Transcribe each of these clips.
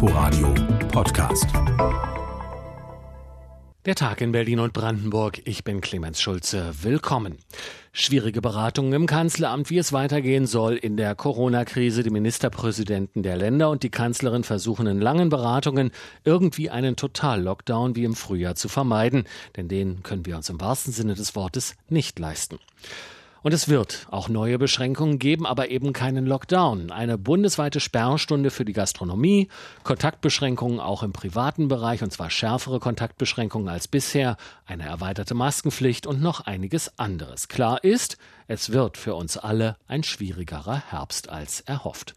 Inforadio Podcast. Der Tag in Berlin und Brandenburg. Ich bin Clemens Schulze. Willkommen. Schwierige Beratungen im Kanzleramt, wie es weitergehen soll in der Corona-Krise. Die Ministerpräsidenten der Länder und die Kanzlerin versuchen in langen Beratungen irgendwie einen Total-Lockdown wie im Frühjahr zu vermeiden. Denn den können wir uns im wahrsten Sinne des Wortes nicht leisten. Und es wird auch neue Beschränkungen geben, aber eben keinen Lockdown. Eine bundesweite Sperrstunde für die Gastronomie, Kontaktbeschränkungen auch im privaten Bereich, und zwar schärfere Kontaktbeschränkungen als bisher, eine erweiterte Maskenpflicht und noch einiges anderes. Klar ist, es wird für uns alle ein schwierigerer Herbst als erhofft.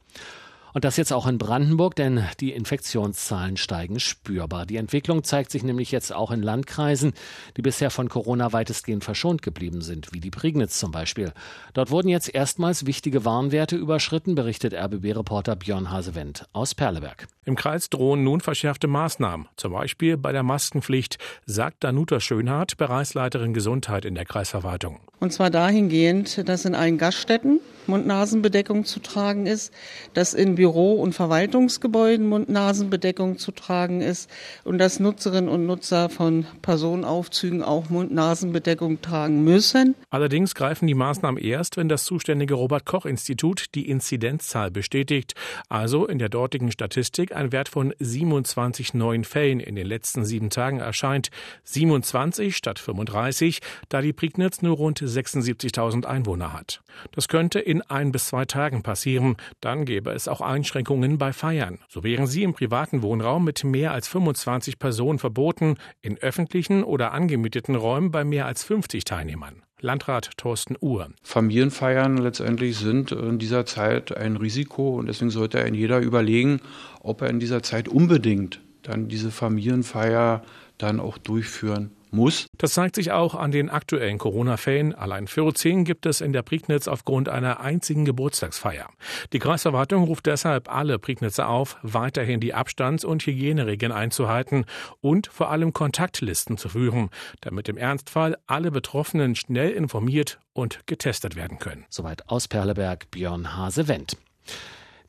Und das jetzt auch in Brandenburg, denn die Infektionszahlen steigen spürbar. Die Entwicklung zeigt sich nämlich jetzt auch in Landkreisen, die bisher von Corona weitestgehend verschont geblieben sind, wie die Prignitz zum Beispiel. Dort wurden jetzt erstmals wichtige Warnwerte überschritten, berichtet RBB-Reporter Björn Hasewendt aus Perleberg. Im Kreis drohen nun verschärfte Maßnahmen, zum Beispiel bei der Maskenpflicht, sagt Danuta Schönhardt, Bereichsleiterin Gesundheit in der Kreisverwaltung. Und zwar dahingehend, dass in allen Gaststätten Mund-Nasen-Bedeckung zu tragen ist, dass in Büro- und Verwaltungsgebäuden Mund-Nasen-Bedeckung zu tragen ist und dass Nutzerinnen und Nutzer von Personenaufzügen auch Mund-Nasen-Bedeckung tragen müssen. Allerdings greifen die Maßnahmen erst, wenn das zuständige Robert-Koch-Institut die Inzidenzzahl bestätigt, also in der dortigen Statistik ein Wert von 27 neuen Fällen in den letzten sieben Tagen erscheint. 27 statt 35, da die Prignitz nur rund 76.000 Einwohner hat. Das könnte in ein bis zwei Tagen passieren. Dann gäbe es auch Einschränkungen bei Feiern. So wären sie im privaten Wohnraum mit mehr als 25 Personen verboten, in öffentlichen oder angemieteten Räumen bei mehr als 50 Teilnehmern. Landrat Thorsten Uhr. Familienfeiern letztendlich sind in dieser Zeit ein Risiko und deswegen sollte ein jeder überlegen, ob er in dieser Zeit unbedingt dann diese Familienfeier dann auch durchführen muss. Das zeigt sich auch an den aktuellen Corona-Fällen. Allein 14 gibt es in der Prignitz aufgrund einer einzigen Geburtstagsfeier. Die Kreisverwaltung ruft deshalb alle Prignitzer auf, weiterhin die Abstands- und Hygieneregeln einzuhalten und vor allem Kontaktlisten zu führen, damit im Ernstfall alle Betroffenen schnell informiert und getestet werden können. Soweit aus Perleberg Björn Hase-Wendt.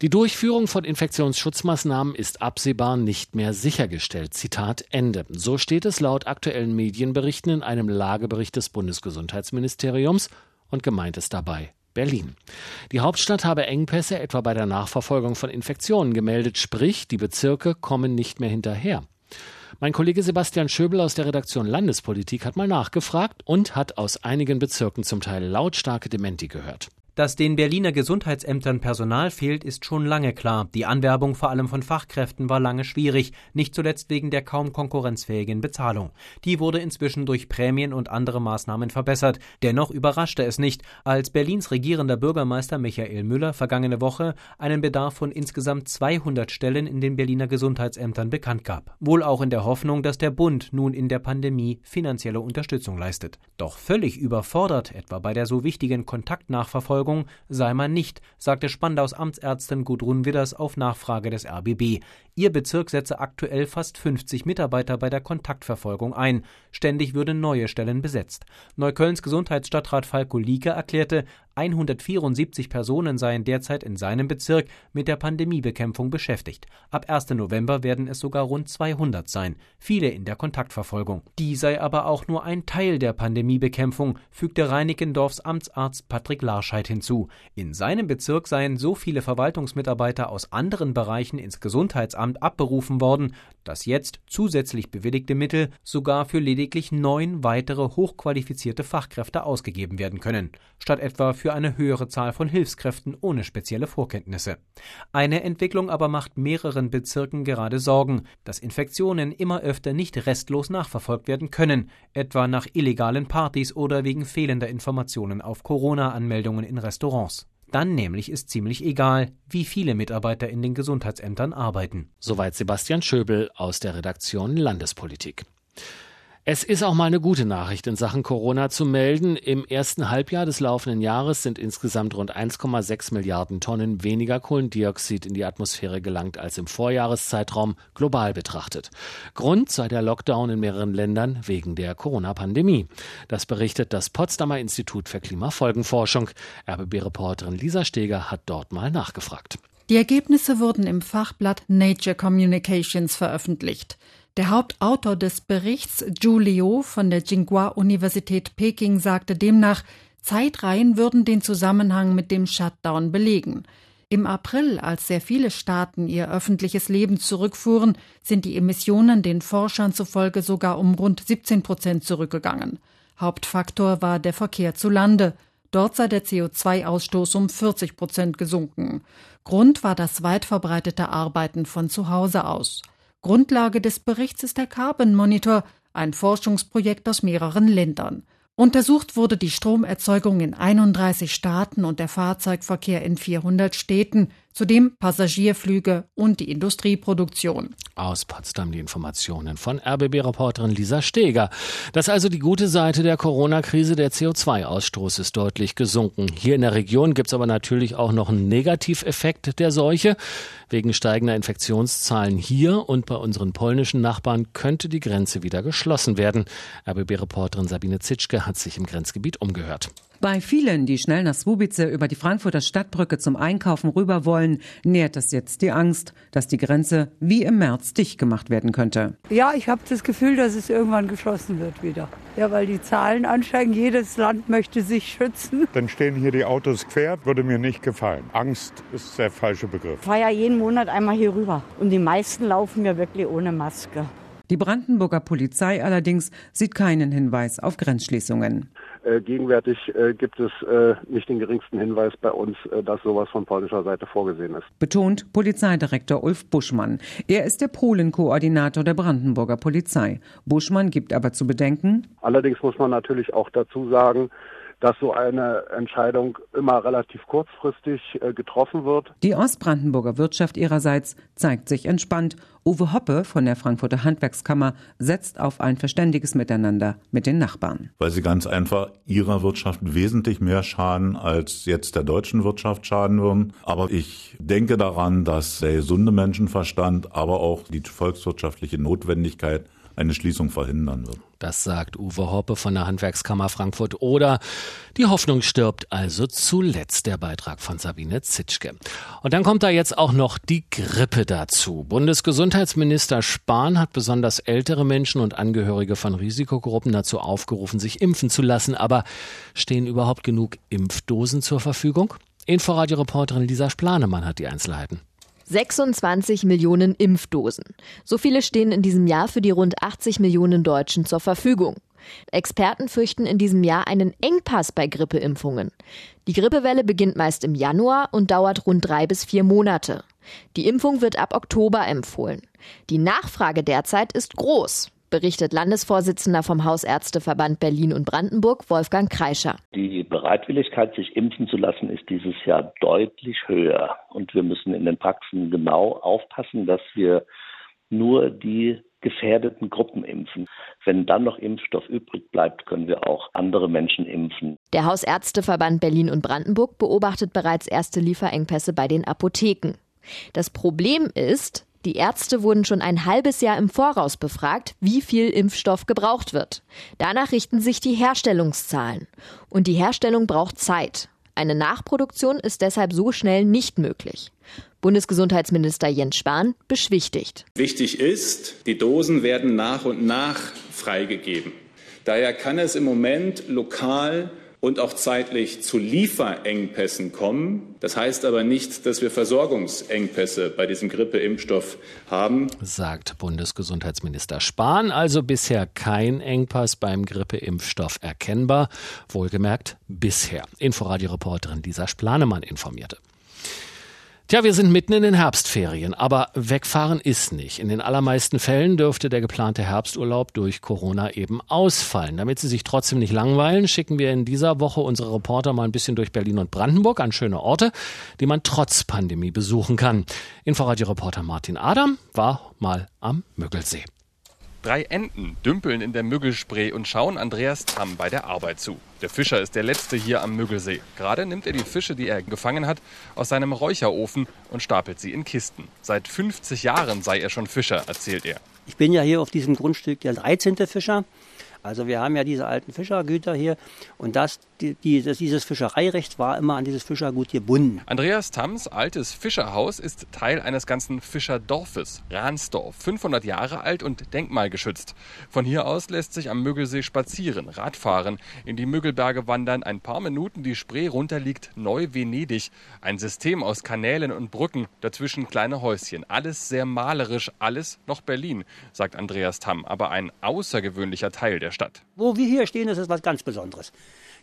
Die Durchführung von Infektionsschutzmaßnahmen ist absehbar nicht mehr sichergestellt. Zitat Ende. So steht es laut aktuellen Medienberichten in einem Lagebericht des Bundesgesundheitsministeriums und gemeint ist dabei Berlin. Die Hauptstadt habe Engpässe etwa bei der Nachverfolgung von Infektionen gemeldet, sprich die Bezirke kommen nicht mehr hinterher. Mein Kollege Sebastian Schöbel aus der Redaktion Landespolitik hat mal nachgefragt und hat aus einigen Bezirken zum Teil lautstarke Dementi gehört. Dass den Berliner Gesundheitsämtern Personal fehlt, ist schon lange klar. Die Anwerbung vor allem von Fachkräften war lange schwierig, nicht zuletzt wegen der kaum konkurrenzfähigen Bezahlung. Die wurde inzwischen durch Prämien und andere Maßnahmen verbessert. Dennoch überraschte es nicht, als Berlins regierender Bürgermeister Michael Müller vergangene Woche einen Bedarf von insgesamt 200 Stellen in den Berliner Gesundheitsämtern bekannt gab. Wohl auch in der Hoffnung, dass der Bund nun in der Pandemie finanzielle Unterstützung leistet. Doch völlig überfordert, etwa bei der so wichtigen Kontaktnachverfolgung Nachverfolgung sei man nicht, sagte Spandaus Amtsärztin Gudrun Widders auf Nachfrage des RBB. Ihr Bezirk setze aktuell fast 50 Mitarbeiter bei der Kontaktverfolgung ein. Ständig würden neue Stellen besetzt. Neuköllns Gesundheitsstadtrat Falko Lieke erklärte, 174 Personen seien derzeit in seinem Bezirk mit der Pandemiebekämpfung beschäftigt. Ab 1. November werden es sogar rund 200 sein, viele in der Kontaktverfolgung. Die sei aber auch nur ein Teil der Pandemiebekämpfung, fügte Reinickendorfs Amtsarzt Patrick Larscheid hinzu. In seinem Bezirk seien so viele Verwaltungsmitarbeiter aus anderen Bereichen ins Gesundheitsamt Finanzamt abberufen worden, dass jetzt zusätzlich bewilligte Mittel sogar für lediglich neun weitere hochqualifizierte Fachkräfte ausgegeben werden können, statt etwa für eine höhere Zahl von Hilfskräften ohne spezielle Vorkenntnisse. Eine Entwicklung aber macht mehreren Bezirken gerade Sorgen, dass Infektionen immer öfter nicht restlos nachverfolgt werden können, etwa nach illegalen Partys oder wegen fehlender Informationen auf Corona-Anmeldungen in Restaurants. Dann nämlich ist ziemlich egal, wie viele Mitarbeiter in den Gesundheitsämtern arbeiten. Soweit Sebastian Schöbel aus der Redaktion Landespolitik. Es ist auch mal eine gute Nachricht in Sachen Corona zu melden. Im ersten Halbjahr des laufenden Jahres sind insgesamt rund 1,6 Milliarden Tonnen weniger Kohlendioxid in die Atmosphäre gelangt als im Vorjahreszeitraum global betrachtet. Grund sei der Lockdown in mehreren Ländern wegen der Corona-Pandemie. Das berichtet das Potsdamer Institut für Klimafolgenforschung. RBB-Reporterin Lisa Steger hat dort mal nachgefragt. Die Ergebnisse wurden im Fachblatt Nature Communications veröffentlicht. Der Hauptautor des Berichts, Zhu Liu von der Tsinghua-Universität Peking, sagte demnach, Zeitreihen würden den Zusammenhang mit dem Shutdown belegen. Im April, als sehr viele Staaten ihr öffentliches Leben zurückfuhren, sind die Emissionen den Forschern zufolge sogar um rund 17 Prozent zurückgegangen. Hauptfaktor war der Verkehr zu Lande. Dort sei der CO2-Ausstoß um 40 Prozent gesunken. Grund war das weit verbreitete Arbeiten von zu Hause aus. Grundlage des Berichts ist der Carbon Monitor, ein Forschungsprojekt aus mehreren Ländern. Untersucht wurde die Stromerzeugung in 31 Staaten und der Fahrzeugverkehr in 400 Städten, zudem Passagierflüge und die Industrieproduktion. Aus Potsdam die Informationen von RBB-Reporterin Lisa Steger. Das ist also die gute Seite der Corona-Krise. Der CO2-Ausstoß ist deutlich gesunken. Hier in der Region gibt es aber natürlich auch noch einen Negativeffekt der Seuche. Wegen steigender Infektionszahlen hier und bei unseren polnischen Nachbarn könnte die Grenze wieder geschlossen werden. RBB-Reporterin Sabine Zitschke hat sich im Grenzgebiet umgehört. Bei vielen, die schnell nach Swubice über die Frankfurter Stadtbrücke zum Einkaufen rüber wollen, nährt es jetzt die Angst, dass die Grenze wie im März dicht gemacht werden könnte. Ja, ich habe das Gefühl, dass es irgendwann geschlossen wird wieder. Ja, weil die Zahlen ansteigen. Jedes Land möchte sich schützen. Dann stehen hier die Autos quer, würde mir nicht gefallen. Angst ist der falsche Begriff. Ich fahre ja jeden Monat einmal hier rüber. Und die meisten laufen ja wirklich ohne Maske. Die Brandenburger Polizei allerdings sieht keinen Hinweis auf Grenzschließungen. Äh, gegenwärtig äh, gibt es äh, nicht den geringsten Hinweis bei uns, äh, dass sowas von polnischer Seite vorgesehen ist. Betont Polizeidirektor Ulf Buschmann. Er ist der Polenkoordinator der Brandenburger Polizei. Buschmann gibt aber zu bedenken. Allerdings muss man natürlich auch dazu sagen, dass so eine Entscheidung immer relativ kurzfristig äh, getroffen wird. Die Ostbrandenburger Wirtschaft ihrerseits zeigt sich entspannt. Uwe Hoppe von der Frankfurter Handwerkskammer setzt auf ein verständiges Miteinander mit den Nachbarn. Weil sie ganz einfach ihrer Wirtschaft wesentlich mehr schaden, als jetzt der deutschen Wirtschaft schaden würden. Aber ich denke daran, dass der gesunde Menschenverstand, aber auch die volkswirtschaftliche Notwendigkeit eine Schließung verhindern wird. Das sagt Uwe Hoppe von der Handwerkskammer Frankfurt oder die Hoffnung stirbt also zuletzt der Beitrag von Sabine Zitschke. Und dann kommt da jetzt auch noch die Grippe dazu. Bundesgesundheitsminister Spahn hat besonders ältere Menschen und Angehörige von Risikogruppen dazu aufgerufen, sich impfen zu lassen. Aber stehen überhaupt genug Impfdosen zur Verfügung? Inforadio-Reporterin Lisa Splanemann hat die Einzelheiten. 26 Millionen Impfdosen. So viele stehen in diesem Jahr für die rund 80 Millionen Deutschen zur Verfügung. Experten fürchten in diesem Jahr einen Engpass bei Grippeimpfungen. Die Grippewelle beginnt meist im Januar und dauert rund drei bis vier Monate. Die Impfung wird ab Oktober empfohlen. Die Nachfrage derzeit ist groß berichtet Landesvorsitzender vom Hausärzteverband Berlin und Brandenburg, Wolfgang Kreischer. Die Bereitwilligkeit, sich impfen zu lassen, ist dieses Jahr deutlich höher. Und wir müssen in den Praxen genau aufpassen, dass wir nur die gefährdeten Gruppen impfen. Wenn dann noch Impfstoff übrig bleibt, können wir auch andere Menschen impfen. Der Hausärzteverband Berlin und Brandenburg beobachtet bereits erste Lieferengpässe bei den Apotheken. Das Problem ist, die Ärzte wurden schon ein halbes Jahr im Voraus befragt, wie viel Impfstoff gebraucht wird. Danach richten sich die Herstellungszahlen. Und die Herstellung braucht Zeit. Eine Nachproduktion ist deshalb so schnell nicht möglich. Bundesgesundheitsminister Jens Spahn beschwichtigt. Wichtig ist, die Dosen werden nach und nach freigegeben. Daher kann es im Moment lokal und auch zeitlich zu Lieferengpässen kommen. Das heißt aber nicht, dass wir Versorgungsengpässe bei diesem Grippeimpfstoff haben, sagt Bundesgesundheitsminister Spahn. Also bisher kein Engpass beim Grippeimpfstoff erkennbar. Wohlgemerkt bisher. Inforadio-Reporterin Lisa Splanemann informierte. Tja, wir sind mitten in den Herbstferien, aber wegfahren ist nicht. In den allermeisten Fällen dürfte der geplante Herbsturlaub durch Corona eben ausfallen. Damit Sie sich trotzdem nicht langweilen, schicken wir in dieser Woche unsere Reporter mal ein bisschen durch Berlin und Brandenburg an schöne Orte, die man trotz Pandemie besuchen kann. Inforadio-Reporter Martin Adam war mal am Müggelsee. Drei Enten dümpeln in der Müggelspree und schauen Andreas Tamm bei der Arbeit zu. Der Fischer ist der Letzte hier am Müggelsee. Gerade nimmt er die Fische, die er gefangen hat, aus seinem Räucherofen und stapelt sie in Kisten. Seit 50 Jahren sei er schon Fischer, erzählt er. Ich bin ja hier auf diesem Grundstück der 13. Fischer. Also wir haben ja diese alten Fischergüter hier und das, die, die, dieses Fischereirecht war immer an dieses Fischergut gebunden. Andreas Tams altes Fischerhaus ist Teil eines ganzen Fischerdorfes, Ransdorf, 500 Jahre alt und denkmalgeschützt. Von hier aus lässt sich am Müggelsee spazieren, Radfahren, in die Müggelberge wandern, ein paar Minuten die Spree runter liegt Neu-Venedig, ein System aus Kanälen und Brücken, dazwischen kleine Häuschen, alles sehr malerisch, alles noch Berlin, sagt Andreas Tamm, aber ein außergewöhnlicher Teil der Stadt. Wo wir hier stehen, das ist was ganz Besonderes.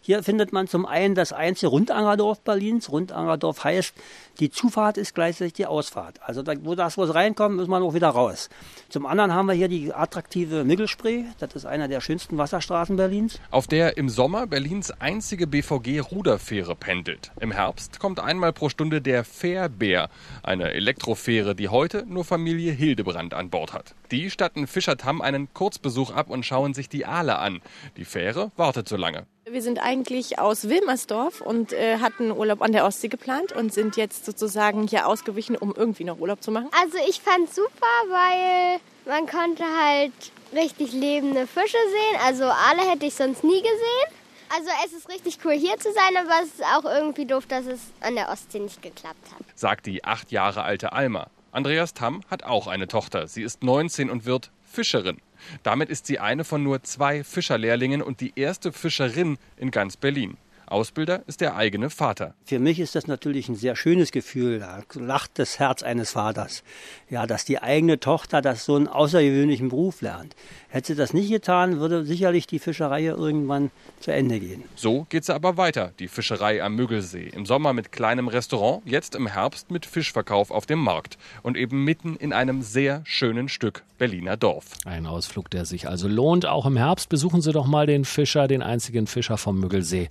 Hier findet man zum einen das einzige Rundangerdorf Berlins. Rundangerdorf heißt, die Zufahrt ist gleichzeitig die Ausfahrt. Also da, wo das, wo es reinkommt, muss man auch wieder raus. Zum anderen haben wir hier die attraktive Miggelspree. Das ist einer der schönsten Wasserstraßen Berlins. Auf der im Sommer Berlins einzige BVG-Ruderfähre pendelt. Im Herbst kommt einmal pro Stunde der Fährbär, eine Elektrofähre, die heute nur Familie Hildebrand an Bord hat. Die statten Fischertam einen Kurzbesuch ab und schauen sich die Aale an. Die Fähre wartet so lange. Wir sind eigentlich aus Wilmersdorf und äh, hatten Urlaub an der Ostsee geplant und sind jetzt sozusagen hier ausgewichen, um irgendwie noch Urlaub zu machen. Also ich fand super, weil man konnte halt richtig lebende Fische sehen. Also alle hätte ich sonst nie gesehen. Also es ist richtig cool hier zu sein, aber es ist auch irgendwie doof, dass es an der Ostsee nicht geklappt hat. Sagt die acht Jahre alte Alma. Andreas Tamm hat auch eine Tochter. Sie ist 19 und wird Fischerin. Damit ist sie eine von nur zwei Fischerlehrlingen und die erste Fischerin in ganz Berlin. Ausbilder ist der eigene Vater. Für mich ist das natürlich ein sehr schönes Gefühl. Da lacht das Herz eines Vaters. Ja, dass die eigene Tochter das so einen außergewöhnlichen Beruf lernt. Hätte sie das nicht getan, würde sicherlich die Fischerei irgendwann zu Ende gehen. So geht sie aber weiter, die Fischerei am Müggelsee. Im Sommer mit kleinem Restaurant, jetzt im Herbst mit Fischverkauf auf dem Markt. Und eben mitten in einem sehr schönen Stück Berliner Dorf. Ein Ausflug, der sich also lohnt. Auch im Herbst besuchen Sie doch mal den Fischer, den einzigen Fischer vom Müggelsee.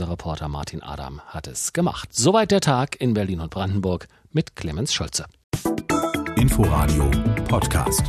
Unser Reporter Martin Adam hat es gemacht. Soweit der Tag in Berlin und Brandenburg mit Clemens Schulze. Inforadio Podcast.